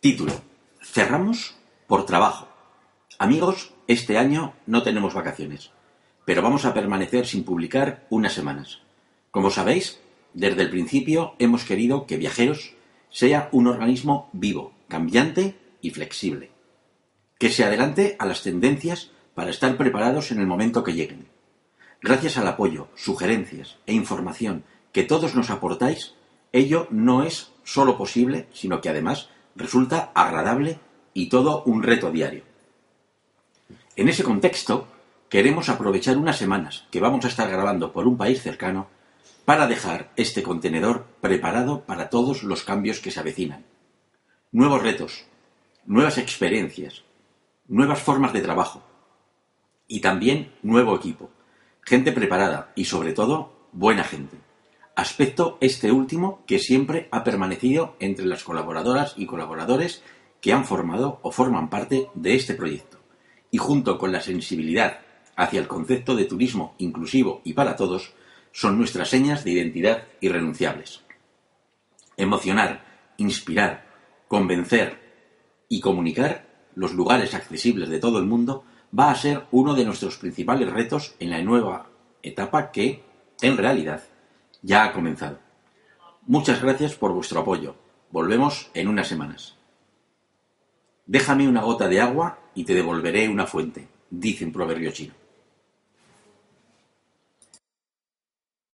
Título. Cerramos por trabajo. Amigos, este año no tenemos vacaciones, pero vamos a permanecer sin publicar unas semanas. Como sabéis, desde el principio hemos querido que Viajeros sea un organismo vivo, cambiante y flexible, que se adelante a las tendencias para estar preparados en el momento que lleguen. Gracias al apoyo, sugerencias e información que todos nos aportáis, ello no es solo posible, sino que además resulta agradable y todo un reto diario. En ese contexto, queremos aprovechar unas semanas que vamos a estar grabando por un país cercano para dejar este contenedor preparado para todos los cambios que se avecinan. Nuevos retos, nuevas experiencias, nuevas formas de trabajo y también nuevo equipo, gente preparada y sobre todo buena gente aspecto este último que siempre ha permanecido entre las colaboradoras y colaboradores que han formado o forman parte de este proyecto, y junto con la sensibilidad hacia el concepto de turismo inclusivo y para todos, son nuestras señas de identidad irrenunciables. Emocionar, inspirar, convencer y comunicar los lugares accesibles de todo el mundo va a ser uno de nuestros principales retos en la nueva etapa que, en realidad, ya ha comenzado. Muchas gracias por vuestro apoyo. Volvemos en unas semanas. Déjame una gota de agua y te devolveré una fuente, dice un proverbio chino.